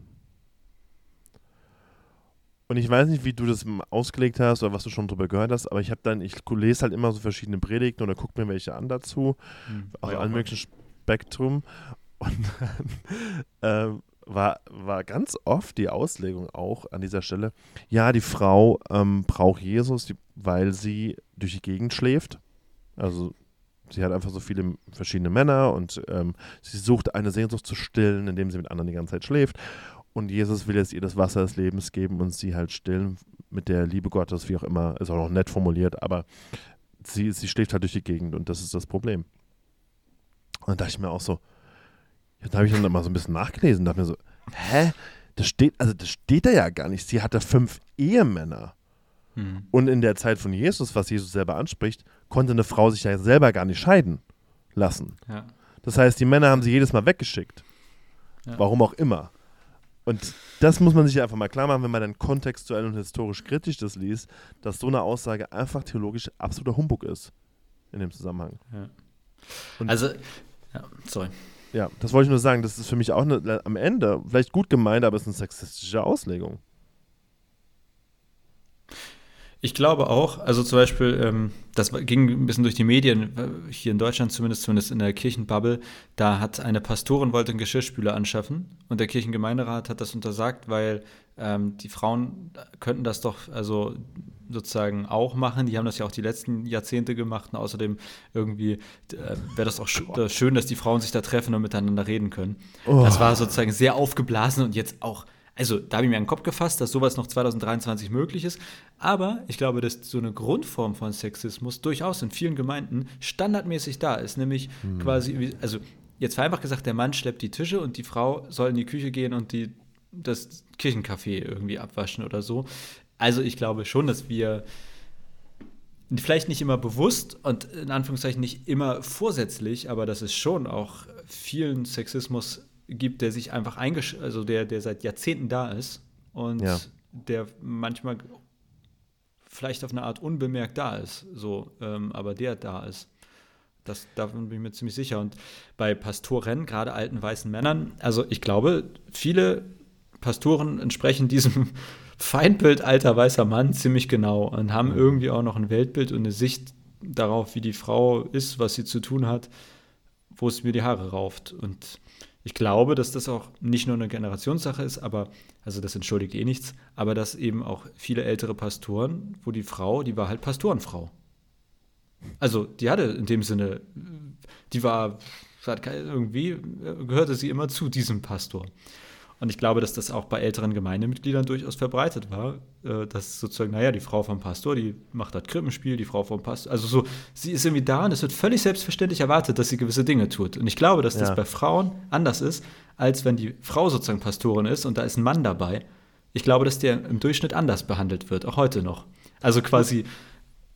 Und ich weiß nicht, wie du das ausgelegt hast oder was du schon drüber gehört hast, aber ich habe dann, ich lese halt immer so verschiedene Predigten oder gucke mir welche an dazu, mhm. auch ja, allen möglichen Spektrum. Und dann (laughs) äh, war, war ganz oft die Auslegung auch an dieser Stelle, ja, die Frau ähm, braucht Jesus, die, weil sie durch die Gegend schläft. Also sie hat einfach so viele verschiedene Männer und ähm, sie sucht eine Sehnsucht zu stillen, indem sie mit anderen die ganze Zeit schläft. Und Jesus will jetzt ihr das Wasser des Lebens geben und sie halt stillen mit der Liebe Gottes, wie auch immer, ist auch noch nett formuliert, aber sie, sie schläft halt durch die Gegend und das ist das Problem. Und dann dachte ich mir auch so, da habe ich dann mal so ein bisschen nachgelesen, dachte mir so, hä? Das steht, also das steht da ja gar nicht. Sie hatte fünf Ehemänner. Hm. Und in der Zeit von Jesus, was Jesus selber anspricht, konnte eine Frau sich ja selber gar nicht scheiden lassen. Ja. Das heißt, die Männer haben sie jedes Mal weggeschickt. Ja. Warum auch immer. Und das muss man sich einfach mal klar machen, wenn man dann kontextuell und historisch kritisch das liest, dass so eine Aussage einfach theologisch absoluter Humbug ist in dem Zusammenhang. Ja. also, ja, sorry. Ja, das wollte ich nur sagen. Das ist für mich auch eine, am Ende vielleicht gut gemeint, aber es ist eine sexistische Auslegung. Ich glaube auch, also zum Beispiel, ähm, das ging ein bisschen durch die Medien, äh, hier in Deutschland zumindest, zumindest in der Kirchenbubble, da hat eine Pastorin wollte einen Geschirrspüler anschaffen und der Kirchengemeinderat hat das untersagt, weil ähm, die Frauen könnten das doch also sozusagen auch machen. Die haben das ja auch die letzten Jahrzehnte gemacht und außerdem irgendwie äh, wäre das auch sch schön, dass die Frauen sich da treffen und miteinander reden können. Oh. Das war sozusagen sehr aufgeblasen und jetzt auch also da habe ich mir einen Kopf gefasst, dass sowas noch 2023 möglich ist. Aber ich glaube, dass so eine Grundform von Sexismus durchaus in vielen Gemeinden standardmäßig da ist. Nämlich hm. quasi, also jetzt vereinfacht gesagt, der Mann schleppt die Tische und die Frau soll in die Küche gehen und die, das Kirchencafé irgendwie abwaschen oder so. Also ich glaube schon, dass wir vielleicht nicht immer bewusst und in Anführungszeichen nicht immer vorsätzlich, aber dass es schon auch vielen Sexismus gibt, der sich einfach eingesch also der, der seit Jahrzehnten da ist und ja. der manchmal vielleicht auf eine Art unbemerkt da ist, so, ähm, aber der da ist. Das, davon bin ich mir ziemlich sicher. Und bei Pastoren, gerade alten weißen Männern, also ich glaube, viele Pastoren entsprechen diesem Feindbild alter weißer Mann ziemlich genau und haben irgendwie auch noch ein Weltbild und eine Sicht darauf, wie die Frau ist, was sie zu tun hat, wo es mir die Haare rauft. Und ich glaube, dass das auch nicht nur eine Generationssache ist, aber, also das entschuldigt eh nichts, aber dass eben auch viele ältere Pastoren, wo die Frau, die war halt Pastorenfrau. Also die hatte in dem Sinne, die war, irgendwie gehörte sie immer zu diesem Pastor. Und ich glaube, dass das auch bei älteren Gemeindemitgliedern durchaus verbreitet war, äh, dass sozusagen, naja, die Frau vom Pastor, die macht das Krippenspiel, die Frau vom Pastor, also so, sie ist irgendwie da und es wird völlig selbstverständlich erwartet, dass sie gewisse Dinge tut. Und ich glaube, dass das Ja. bei Frauen anders ist, als wenn die Frau sozusagen Pastorin ist und da ist ein Mann dabei. Ich glaube, dass der im Durchschnitt anders behandelt wird, auch heute noch. Also quasi,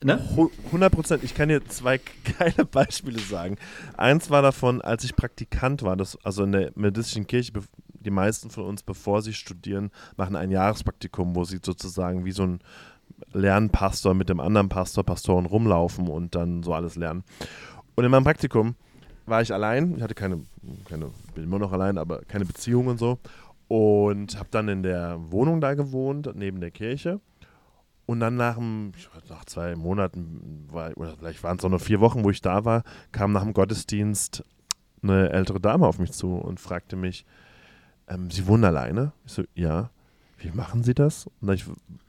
ne? Hu- 100 Prozent. Ich kann dir zwei (laughs) geile Beispiele sagen. Eins war davon, als ich Praktikant war, das, also in der methodistischen Kirche, die meisten von uns, bevor sie studieren, machen ein Jahrespraktikum, wo sie sozusagen wie so ein Lernpastor mit dem anderen Pastor, Pastoren rumlaufen und dann so alles lernen. Und in meinem Praktikum war ich allein, ich hatte keine, keine bin immer noch allein, aber keine Beziehung und so. Und habe dann in der Wohnung da gewohnt, neben der Kirche. Und dann nach, weiß, nach zwei Monaten, oder vielleicht waren es auch nur vier Wochen, wo ich da war, kam nach dem Gottesdienst eine ältere Dame auf mich zu und fragte mich, ähm, Sie wohnen alleine? Ich so, ja. Wie machen Sie das? Und dann ich,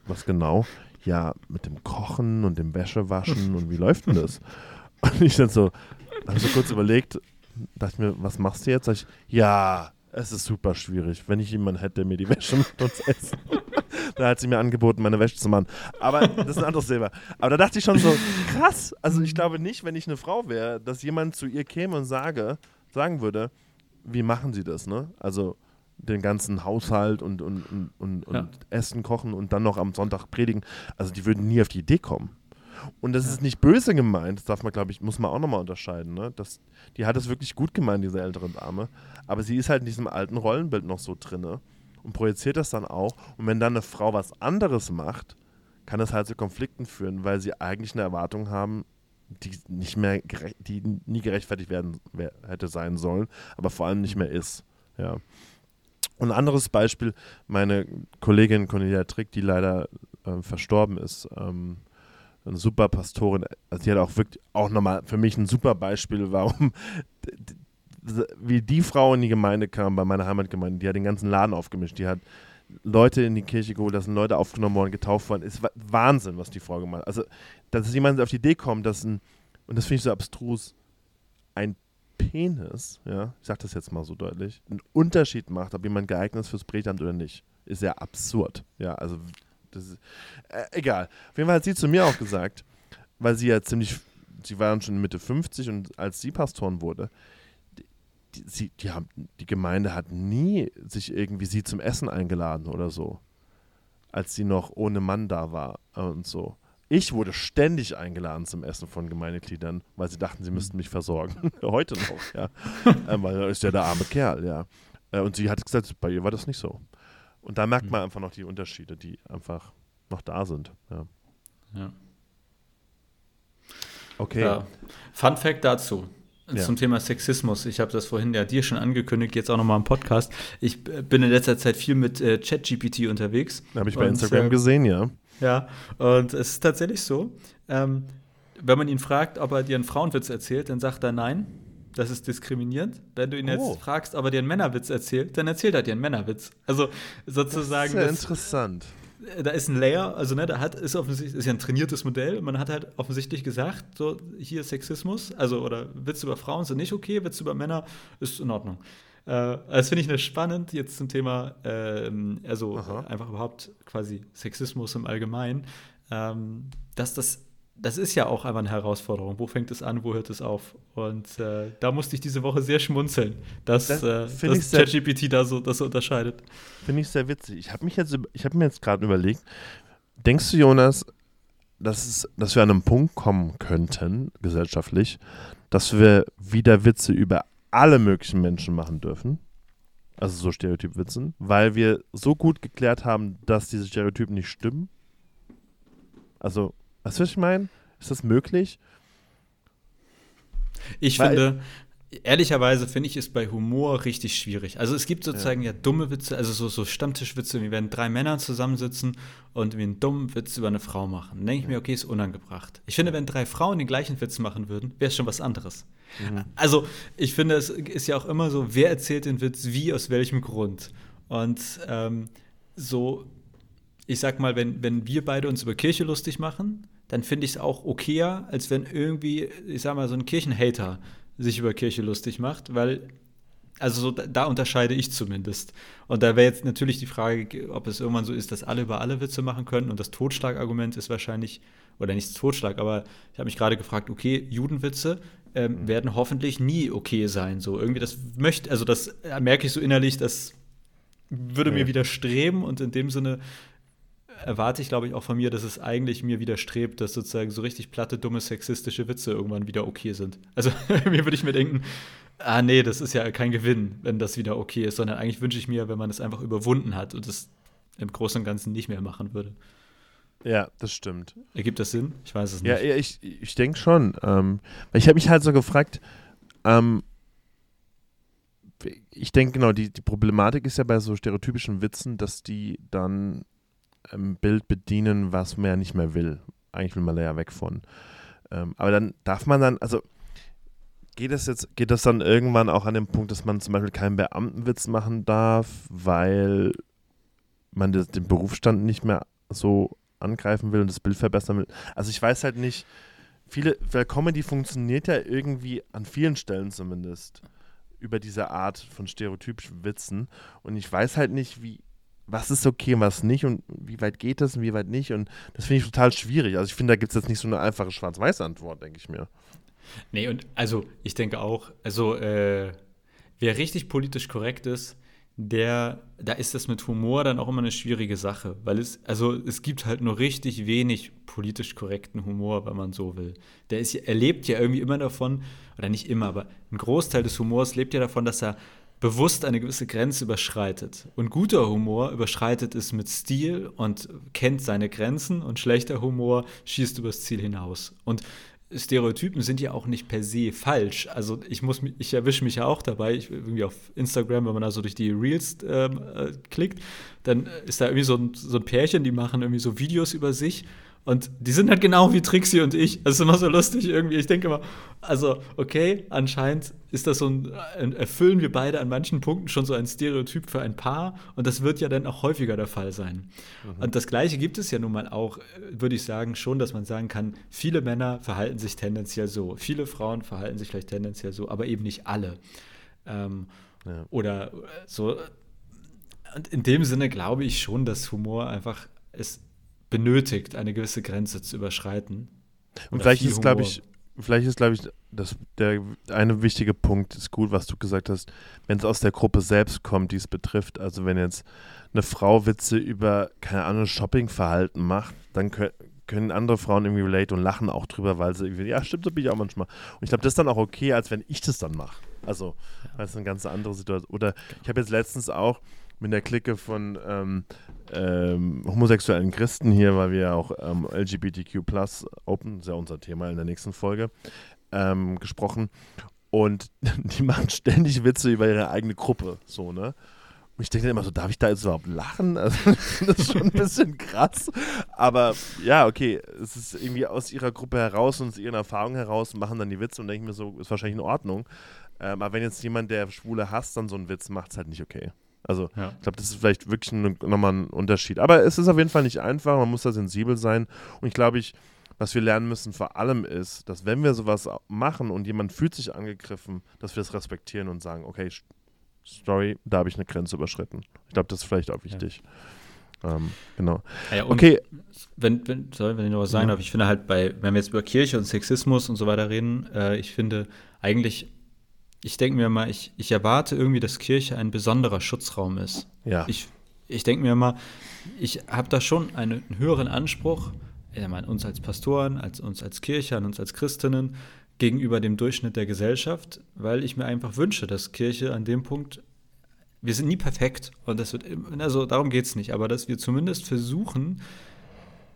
was genau? Ja, mit dem Kochen und dem Wäschewaschen und wie läuft denn das? (laughs) Und ich dann so, habe so kurz überlegt, dachte mir, was machst du jetzt? Sag ich, ja, es ist super schwierig. Wenn ich jemanden hätte, der mir die Wäsche mit uns essen. (laughs) da hat sie mir angeboten, meine Wäsche zu machen. Aber das ist ein anderes Thema. Aber da dachte ich schon so, krass. Also ich glaube nicht, wenn ich eine Frau wäre, dass jemand zu ihr käme und sage, sagen würde, wie machen sie das, ne? Also den ganzen Haushalt und, und, und, und, und Ja. Essen kochen und dann noch am Sonntag predigen. Also die würden nie auf die Idee kommen. Und das ist nicht böse gemeint, das darf man, glaube ich, muss man auch nochmal unterscheiden. Ne? Das, die hat es wirklich gut gemeint, diese ältere Dame. Aber sie ist halt in diesem alten Rollenbild noch so drinne und projiziert das dann auch. Und wenn dann eine Frau was anderes macht, kann das halt zu Konflikten führen, weil sie eigentlich eine Erwartung haben, die nicht mehr die nie gerechtfertigt werden wer- hätte sein sollen, aber vor allem nicht mehr ist. Ja. Ein anderes Beispiel, meine Kollegin Cornelia Trick, die leider ähm, verstorben ist, ähm, eine super Pastorin, also die hat auch wirklich auch nochmal für mich ein super Beispiel, warum (laughs) wie die Frau in die Gemeinde kam, bei meiner Heimatgemeinde, die hat den ganzen Laden aufgemischt, die hat Leute in die Kirche geholt, da sind Leute aufgenommen worden, getauft worden. Ist wa- Wahnsinn, was die Frau gemacht hat. Also, dass jemand auf die Idee kommt, dass ein, und das finde ich so abstrus, ein Penis, ja, ich sag das jetzt mal so deutlich, einen Unterschied macht, ob jemand geeignet ist fürs Bretamt oder nicht, ist ja absurd. Ja, also, das ist, äh, egal. Auf jeden Fall hat sie zu mir auch gesagt, weil sie ja ziemlich, sie war dann schon Mitte 50 und als sie Pastoren wurde, die, sie, die, haben, die Gemeinde hat nie sich irgendwie sie zum Essen eingeladen oder so, als sie noch ohne Mann da war und so. Ich wurde ständig eingeladen zum Essen von Gemeindegliedern, weil sie dachten, sie müssten mich versorgen. (laughs) Heute noch, ja. (laughs) ähm, weil er ist ja der arme Kerl, ja. Äh, und sie hat gesagt, bei ihr war das nicht so. Und da merkt man einfach noch die Unterschiede, die einfach noch da sind. Ja. Ja. Okay. Ja. Fun Fact dazu. Ja. Zum Thema Sexismus. Ich habe das vorhin ja dir schon angekündigt, jetzt auch nochmal im Podcast. Ich äh, bin in letzter Zeit viel mit äh, ChatGPT unterwegs. Habe ich bei Und, Instagram äh, gesehen, ja. Ja, und es ist tatsächlich so, ähm, wenn man ihn fragt, ob er dir einen Frauenwitz erzählt, dann sagt er nein. Das ist diskriminierend. Wenn du ihn Oh. jetzt fragst, ob er dir einen Männerwitz erzählt, dann erzählt er dir einen Männerwitz. Also sozusagen, das, interessant. da ist ein Layer, also ne, da hat ist offensichtlich ist ja ein trainiertes Modell. Man hat halt offensichtlich gesagt, so hier Sexismus, also oder Witze über Frauen sind nicht okay, Witze über Männer ist in Ordnung. Äh, das finde ich spannend jetzt zum Thema, ähm, also Aha. einfach überhaupt quasi Sexismus im Allgemeinen, ähm, dass das das ist ja auch einfach eine Herausforderung. Wo fängt es an, wo hört es auf? Und äh, da musste ich diese Woche sehr schmunzeln, dass, Das äh, dass ChatGPT da so, das unterscheidet. Finde ich sehr witzig. Ich habe mich jetzt, ich habe mir jetzt gerade überlegt, denkst du, Jonas, dass, es, dass wir an einem Punkt kommen könnten, gesellschaftlich, dass wir wieder Witze über alle möglichen Menschen machen dürfen? Also so Stereotypwitzen, weil wir so gut geklärt haben, dass diese Stereotypen nicht stimmen? Also, was ich meine? Ist das möglich? Ich Weil- finde, ehrlicherweise finde ich es bei Humor richtig schwierig. Also es gibt sozusagen ja, dumme Witze, also so, so Stammtischwitze, wie wenn drei Männer zusammensitzen und wie einen dummen Witz über eine Frau machen. Dann denke ich mir, okay, ist unangebracht. Ich finde, wenn drei Frauen den gleichen Witz machen würden, wäre es schon was anderes. Also ich finde, es ist ja auch immer so, wer erzählt den Witz wie, aus welchem Grund. Und ähm, so, ich sag mal, wenn, wenn wir beide uns über Kirche lustig machen, dann finde ich es auch okayer, als wenn irgendwie, ich sag mal, so ein Kirchenhater sich über Kirche lustig macht, weil, also so, da unterscheide ich zumindest. Und da wäre jetzt natürlich die Frage, ob es irgendwann so ist, dass alle über alle Witze machen können. Und das Totschlagargument ist wahrscheinlich, oder nicht Totschlag, aber ich habe mich gerade gefragt, okay, Judenwitze ähm, mhm. werden hoffentlich nie okay sein. So irgendwie, das möchte, also das merke ich so innerlich, das würde ja. mir widerstreben und in dem Sinne erwarte ich, glaube ich, auch von mir, dass es eigentlich mir widerstrebt, dass sozusagen so richtig platte, dumme, sexistische Witze irgendwann wieder okay sind. Also (laughs) mir würde ich mir denken, ah nee, das ist ja kein Gewinn, wenn das wieder okay ist, sondern eigentlich wünsche ich mir, wenn man es einfach überwunden hat und es im Großen und Ganzen nicht mehr machen würde. Ja, das stimmt. Ergibt das Sinn? Ich weiß es nicht. Ja, ja ich, ich denke schon. Ähm, ich habe mich halt so gefragt, ähm, ich denke genau, die, die Problematik ist ja bei so stereotypischen Witzen, dass die dann ein Bild bedienen, was man ja nicht mehr will. Eigentlich will man da ja weg von. Ähm, aber dann darf man dann, also geht das jetzt, geht das dann irgendwann auch an den Punkt, dass man zum Beispiel keinen Beamtenwitz machen darf, weil man das, den Berufsstand nicht mehr so angreifen will und das Bild verbessern will? Also ich weiß halt nicht, viele, weil Comedy funktioniert ja irgendwie an vielen Stellen zumindest über diese Art von stereotypischen Witzen und ich weiß halt nicht, wie was ist okay und was nicht und wie weit geht das und wie weit nicht. Und das finde ich total schwierig. Also ich finde, da gibt es jetzt nicht so eine einfache Schwarz-Weiß-Antwort, denke ich mir. Nee, und also ich denke auch, also äh, wer richtig politisch korrekt ist, der, da ist das mit Humor dann auch immer eine schwierige Sache, weil es, also es gibt halt nur richtig wenig politisch korrekten Humor, wenn man so will. Der ist, er lebt ja irgendwie immer davon, oder nicht immer, aber ein Großteil des Humors lebt ja davon, dass er bewusst eine gewisse Grenze überschreitet. Und guter Humor überschreitet es mit Stil und kennt seine Grenzen und schlechter Humor schießt übers Ziel hinaus. Und Stereotypen sind ja auch nicht per se falsch. Also ich muss ich erwische mich ja auch dabei, ich, irgendwie auf Instagram, wenn man da so durch die Reels ähm, äh, klickt, dann ist da irgendwie so ein, so ein Pärchen, die machen irgendwie so Videos über sich und die sind halt genau wie Trixie und ich. Das ist immer so lustig irgendwie. Ich denke immer, also, okay, anscheinend ist das so ein, erfüllen wir beide an manchen Punkten schon so ein Stereotyp für ein Paar. Und das wird ja dann auch häufiger der Fall sein. Mhm. Und das Gleiche gibt es ja nun mal auch, würde ich sagen, schon, dass man sagen kann, viele Männer verhalten sich tendenziell so. Viele Frauen verhalten sich vielleicht tendenziell so, aber eben nicht alle. Ähm, ja. Oder so. Und in dem Sinne glaube ich schon, dass Humor einfach ist benötigt, eine gewisse Grenze zu überschreiten. Und vielleicht ist, glaube ich, vielleicht ist, glaube ich, das, der eine wichtige Punkt ist gut, was du gesagt hast, wenn es aus der Gruppe selbst kommt, die es betrifft. Also wenn jetzt eine Frau Witze über, keine Ahnung, Shoppingverhalten macht, dann können, können andere Frauen irgendwie relate und lachen auch drüber, weil sie irgendwie, ja, stimmt, so bin ich auch manchmal. Und ich glaube, das ist dann auch okay, als wenn ich das dann mache. Also, das ist eine ganz andere Situation. Oder ich habe jetzt letztens auch, mit der Clique von ähm, ähm, homosexuellen Christen hier, weil wir ja auch ähm, LGBTQ Plus Open, das ist ja unser Thema in der nächsten Folge, ähm, gesprochen. Und (laughs) die machen ständig Witze über ihre eigene Gruppe, so, ne? Und ich denke immer so, darf ich da jetzt überhaupt lachen? (laughs) Also, das ist schon ein bisschen krass. Aber ja, okay, es ist irgendwie aus ihrer Gruppe heraus und aus ihren Erfahrungen heraus machen dann die Witze und denke mir so, ist wahrscheinlich in Ordnung. Ähm, aber wenn jetzt jemand, der Schwule hasst, dann so einen Witz macht, ist halt nicht okay. Also ja. ich glaube, das ist vielleicht wirklich nochmal ein Unterschied. Aber es ist auf jeden Fall nicht einfach, man muss da sensibel sein. Und ich glaube, ich, was wir lernen müssen vor allem ist, dass wenn wir sowas machen und jemand fühlt sich angegriffen, dass wir es respektieren und sagen, okay, Story, da habe ich eine Grenze überschritten. Ich glaube, das ist vielleicht auch wichtig. Ja. Ähm, genau. Ja, okay. Wenn, wenn, sorry, wenn ich noch was sagen darf, ich finde halt bei, wenn wir jetzt über Kirche und Sexismus und so weiter reden, äh, ich finde eigentlich ich denke mir mal, ich, ich erwarte irgendwie, dass Kirche ein besonderer Schutzraum ist. Ja. Ich, ich denke mir mal, ich habe da schon einen, höheren Anspruch, ich meine, uns als Pastoren, als uns als Kirche, an uns als Christinnen gegenüber dem Durchschnitt der Gesellschaft, weil ich mir einfach wünsche, dass Kirche an dem Punkt, wir sind nie perfekt und das wird, also darum geht es nicht, aber dass wir zumindest versuchen,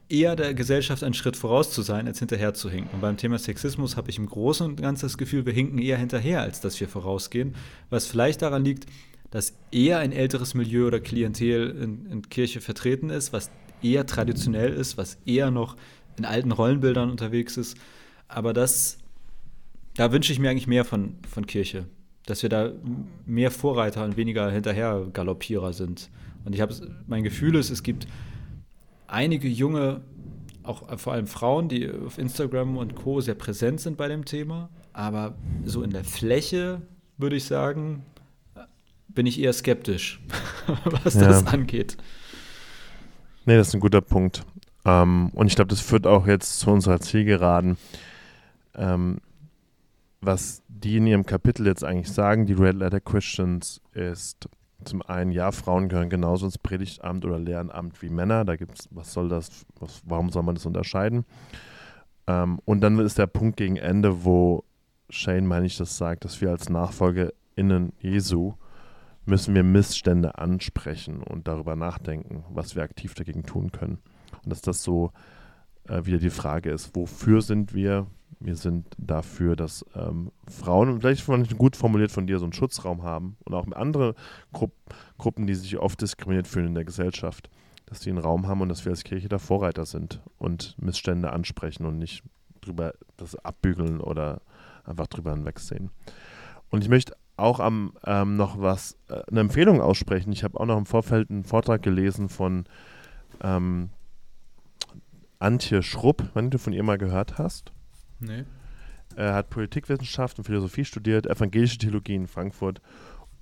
eher der Gesellschaft einen Schritt voraus zu sein, als hinterher zu hinken. Und beim Thema Sexismus habe ich im Großen und Ganzen das Gefühl, wir hinken eher hinterher, als dass wir vorausgehen. Was vielleicht daran liegt, dass eher ein älteres Milieu oder Klientel in, in Kirche vertreten ist, was eher traditionell ist, was eher noch in alten Rollenbildern unterwegs ist. Aber das, da wünsche ich mir eigentlich mehr von, von Kirche. Dass wir da mehr Vorreiter und weniger hinterher Galoppierer sind. Und ich habe mein Gefühl ist, es gibt einige junge, auch äh, vor allem Frauen, die auf Instagram und Co. sehr präsent sind bei dem Thema. Aber so in der Fläche würde ich sagen, bin ich eher skeptisch, (laughs) was Ja. das angeht. Nee, das ist ein guter Punkt. Ähm, und ich glaube, das führt auch jetzt zu unserer Zielgeraden. Ähm, was die in ihrem Kapitel jetzt eigentlich sagen, die Red Letter Christians, ist zum einen, ja, Frauen gehören genauso ins Predigtamt oder Lehrenamt wie Männer. Da gibt es, was soll das, was, warum soll man das unterscheiden? Ähm, und dann ist der Punkt gegen Ende, wo Shane, meine ich, das sagt, dass wir als NachfolgerInnen Jesu müssen wir Missstände ansprechen und darüber nachdenken, was wir aktiv dagegen tun können. Und dass das so äh, wieder die Frage ist, wofür sind wir? Wir sind dafür, dass ähm, Frauen, und vielleicht fand gut formuliert von dir, so einen Schutzraum haben und auch andere Grupp Gruppen, die sich oft diskriminiert fühlen in der Gesellschaft, dass die einen Raum haben und dass wir als Kirche da Vorreiter sind und Missstände ansprechen und nicht drüber das abbügeln oder einfach drüber hinwegsehen. Und ich möchte auch am ähm, noch was, äh, eine Empfehlung aussprechen. Ich habe auch noch im Vorfeld einen Vortrag gelesen von ähm, Antje Schrupp, wenn du von ihr mal gehört hast. Nee. Er hat Politikwissenschaft und Philosophie studiert, evangelische Theologie in Frankfurt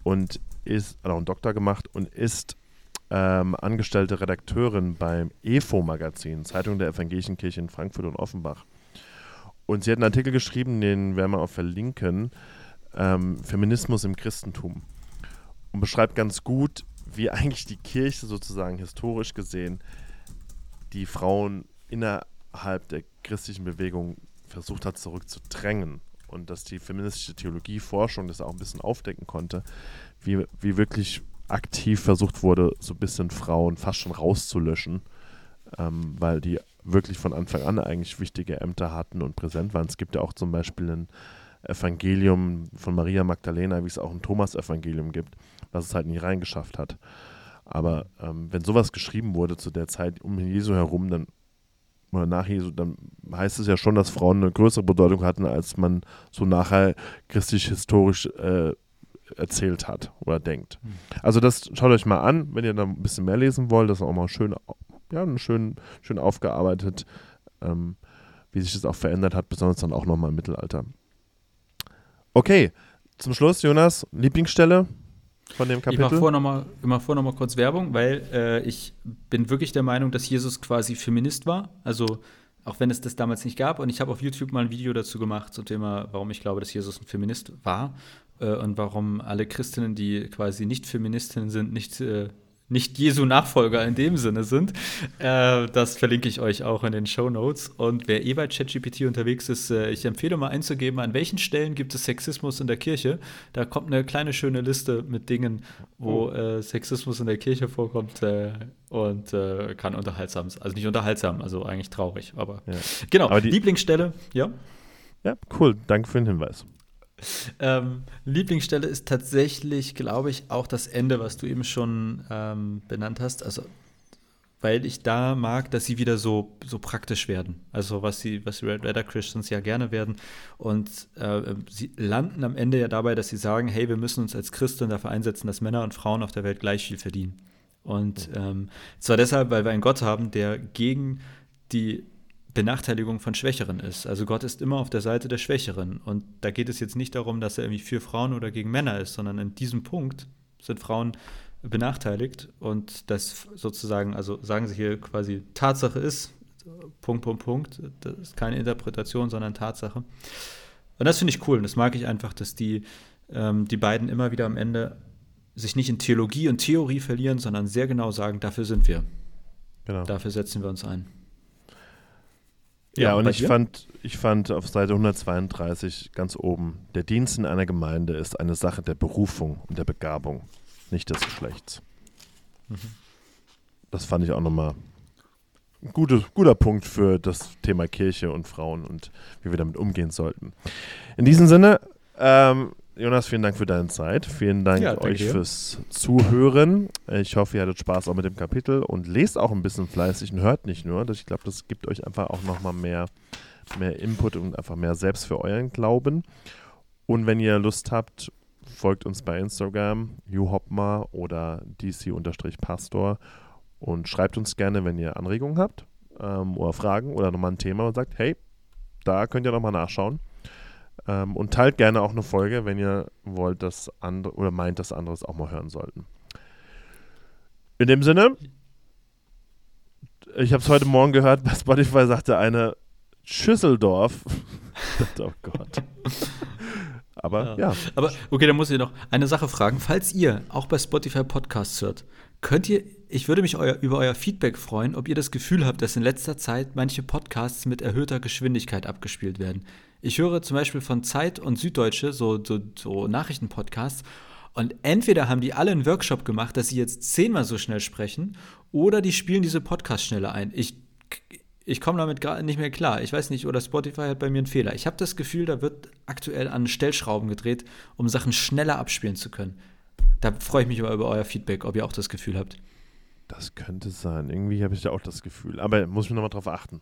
und ist, hat auch einen Doktor gemacht und ist ähm, angestellte Redakteurin beim EFO-Magazin, Zeitung der Evangelischen Kirche in Frankfurt und Offenbach. Und sie hat einen Artikel geschrieben, den werden wir auch verlinken, ähm, Feminismus im Christentum. Und beschreibt ganz gut, wie eigentlich die Kirche sozusagen historisch gesehen die Frauen innerhalb der christlichen Bewegung versucht hat zurückzudrängen und dass die feministische Theologie Forschung das auch ein bisschen aufdecken konnte, wie, wie wirklich aktiv versucht wurde, so ein bisschen Frauen fast schon rauszulöschen, ähm, weil die wirklich von Anfang an eigentlich wichtige Ämter hatten und präsent waren. Es gibt ja auch zum Beispiel ein Evangelium von Maria Magdalena, wie es auch ein Thomas-Evangelium gibt, was es halt nie reingeschafft hat. Aber ähm, wenn sowas geschrieben wurde zu der Zeit um Jesu herum, dann oder nach Jesu, dann heißt es ja schon, dass Frauen eine größere Bedeutung hatten, als man so nachher christlich-historisch äh, erzählt hat oder denkt. Hm. Also das schaut euch mal an, wenn ihr da ein bisschen mehr lesen wollt, das ist auch mal schön, ja, schön, schön aufgearbeitet, ähm, wie sich das auch verändert hat, besonders dann auch nochmal im Mittelalter. Okay, zum Schluss, Jonas, Lieblingsstelle von dem Ich mache Kapitel? vor nochmal mach vor noch mal kurz Werbung, weil äh, ich bin wirklich der Meinung, dass Jesus quasi Feminist war. Also auch wenn es das damals nicht gab. Und ich habe auf YouTube mal ein Video dazu gemacht zum Thema, warum ich glaube, dass Jesus ein Feminist war äh, und warum alle Christinnen, die quasi nicht Feministinnen sind, nicht, äh, nicht Jesu Nachfolger in dem Sinne sind. Äh, das verlinke ich euch auch in den Show Notes. Und wer eh bei ChatGPT unterwegs ist, äh, ich empfehle mal einzugeben, an welchen Stellen gibt es Sexismus in der Kirche. Da kommt eine kleine schöne Liste mit Dingen, wo äh, Sexismus in der Kirche vorkommt äh, und äh, kann unterhaltsam sein. Also nicht unterhaltsam, also eigentlich traurig, aber Ja. genau. Aber die- Lieblingsstelle, ja. Ja, cool, danke für den Hinweis. Ähm, Lieblingsstelle ist tatsächlich, glaube ich, auch das Ende, was du eben schon ähm, benannt hast. Also, weil ich da mag, dass sie wieder so, so praktisch werden. Also, was sie, was die Red Letter Christians ja gerne werden. Und äh, sie landen am Ende ja dabei, dass sie sagen: Hey, wir müssen uns als Christen dafür einsetzen, dass Männer und Frauen auf der Welt gleich viel verdienen. Und ähm, zwar deshalb, weil wir einen Gott haben, der gegen die Benachteiligung von Schwächeren ist. Also Gott ist immer auf der Seite der Schwächeren. Und da geht es jetzt nicht darum, dass er irgendwie für Frauen oder gegen Männer ist, sondern in diesem Punkt sind Frauen benachteiligt und das sozusagen, also sagen sie hier quasi Tatsache ist, Punkt, Punkt, Punkt, das ist keine Interpretation, sondern Tatsache. Und das finde ich cool und das mag ich einfach, dass die, ähm, die beiden immer wieder am Ende sich nicht in Theologie und Theorie verlieren, sondern sehr genau sagen, dafür sind wir, Genau. dafür setzen wir uns ein. Ja, und ich dir? fand, ich fand auf Seite 132 ganz oben, der Dienst in einer Gemeinde ist eine Sache der Berufung und der Begabung, nicht des Geschlechts. Mhm. Das fand ich auch nochmal ein gute, guter Punkt für das Thema Kirche und Frauen und wie wir damit umgehen sollten. In diesem Sinne, ähm, Jonas, vielen Dank für deine Zeit. Vielen Dank Ja, euch dir. fürs Zuhören. Ich hoffe, ihr hattet Spaß auch mit dem Kapitel und lest auch ein bisschen fleißig und hört nicht nur. Ich glaube, das gibt euch einfach auch nochmal mehr, mehr Input und einfach mehr selbst für euren Glauben. Und wenn ihr Lust habt, folgt uns bei Instagram, juhopma oder dc-pastor und schreibt uns gerne, wenn ihr Anregungen habt ähm, oder Fragen oder nochmal ein Thema und sagt, hey, da könnt ihr nochmal nachschauen. Ähm, und teilt gerne auch eine Folge, wenn ihr wollt, dass andere oder meint, dass andere es auch mal hören sollten. In dem Sinne, ich habe es heute Morgen gehört, bei Spotify sagte eine Schüsseldorf. (laughs) oh Gott. Aber ja. ja. Aber okay, dann muss ich noch eine Sache fragen. Falls ihr auch bei Spotify Podcasts hört, könnt ihr, ich würde mich euer, über euer Feedback freuen, ob ihr das Gefühl habt, dass in letzter Zeit manche Podcasts mit erhöhter Geschwindigkeit abgespielt werden. Ich höre zum Beispiel von Zeit und Süddeutsche, so, so, so Nachrichtenpodcasts, und entweder haben die alle einen Workshop gemacht, dass sie jetzt zehnmal so schnell sprechen, oder die spielen diese Podcasts schneller ein. Ich, ich komme damit gerade nicht mehr klar. Ich weiß nicht, oder Spotify hat bei mir einen Fehler. Ich habe das Gefühl, da wird aktuell an Stellschrauben gedreht, um Sachen schneller abspielen zu können. Da freue ich mich über, über euer Feedback, ob ihr auch das Gefühl habt. Das könnte sein. Irgendwie habe ich da auch das Gefühl. Aber muss ich nochmal drauf achten.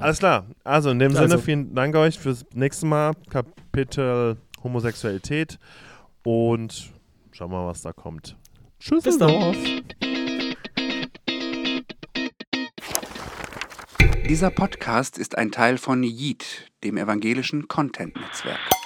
Alles klar. Also in dem also. Sinne, vielen Dank euch fürs nächste Mal. Kapitel Homosexualität. Und schauen wir mal, was da kommt. Tschüss. Bis dann. Dieser Podcast ist ein Teil von Yeet, dem evangelischen Content-Netzwerk.